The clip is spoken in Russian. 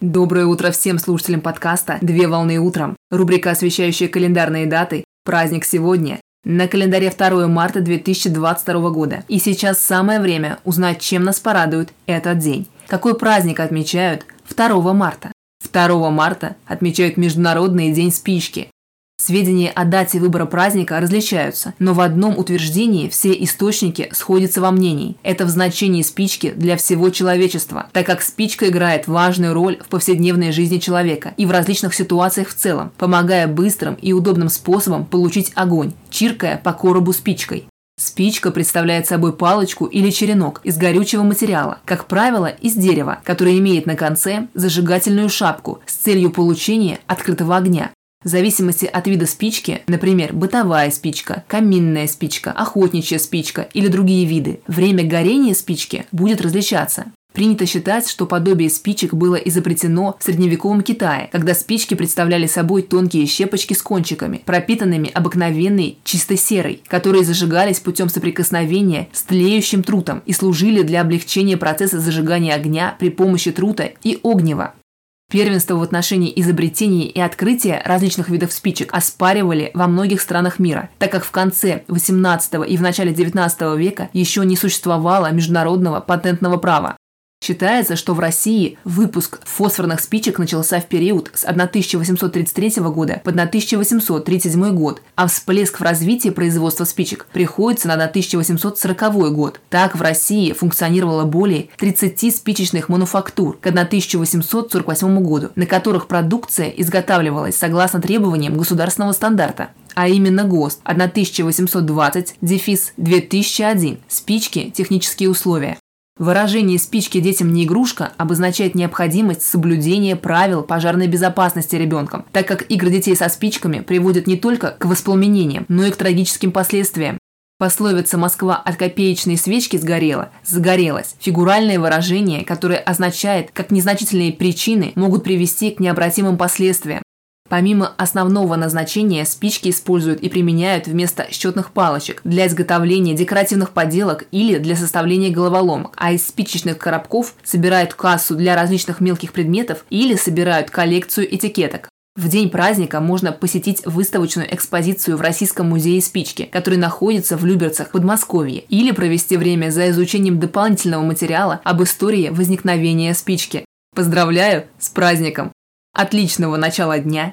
Доброе утро всем слушателям подкаста «Две волны утром». Рубрика, освещающая календарные даты. Праздник сегодня. На календаре 2 марта 2022 года. И сейчас самое время узнать, чем нас порадует этот день. Какой праздник отмечают 2 марта? 2 марта отмечают Международный день спички. Сведения о дате выбора праздника различаются, но в одном утверждении все источники сходятся во мнении. Это в значении спички для всего человечества, так как спичка играет важную роль в повседневной жизни человека и в различных ситуациях в целом, помогая быстрым и удобным способом получить огонь, чиркая по коробу спичкой. Спичка представляет собой палочку или черенок из горючего материала, как правило, из дерева, который имеет на конце зажигательную шапку с целью получения открытого огня. В зависимости от вида спички, например, бытовая спичка, каминная спичка, охотничья спичка или другие виды, время горения спички будет различаться. Принято считать, что подобие спичек было изобретено в средневековом Китае, когда спички представляли собой тонкие щепочки с кончиками, пропитанными обыкновенной чистой серой, которые зажигались путем соприкосновения с тлеющим трутом и служили для облегчения процесса зажигания огня при помощи трута и огнева. Первенство в отношении изобретений и открытия различных видов спичек оспаривали во многих странах мира, так как в конце 18 и в начале 19 века еще не существовало международного патентного права. Считается, что в России выпуск фосфорных спичек начался в период с 1833 года по 1837 год, а всплеск в развитии производства спичек приходится на 1840 год. Так в России функционировало более 30 спичечных мануфактур к 1848 году, на которых продукция изготавливалась согласно требованиям государственного стандарта а именно ГОСТ 1820 дефис 2001 спички технические условия. Выражение «спички детям не игрушка» обозначает необходимость соблюдения правил пожарной безопасности ребенком, так как игры детей со спичками приводят не только к воспламенениям, но и к трагическим последствиям. Пословица «Москва от копеечной свечки сгорела» загорелась. Фигуральное выражение, которое означает, как незначительные причины могут привести к необратимым последствиям. Помимо основного назначения, спички используют и применяют вместо счетных палочек для изготовления декоративных поделок или для составления головоломок, а из спичечных коробков собирают кассу для различных мелких предметов или собирают коллекцию этикеток. В день праздника можно посетить выставочную экспозицию в Российском музее спички, который находится в Люберцах, Подмосковье, или провести время за изучением дополнительного материала об истории возникновения спички. Поздравляю с праздником! Отличного начала дня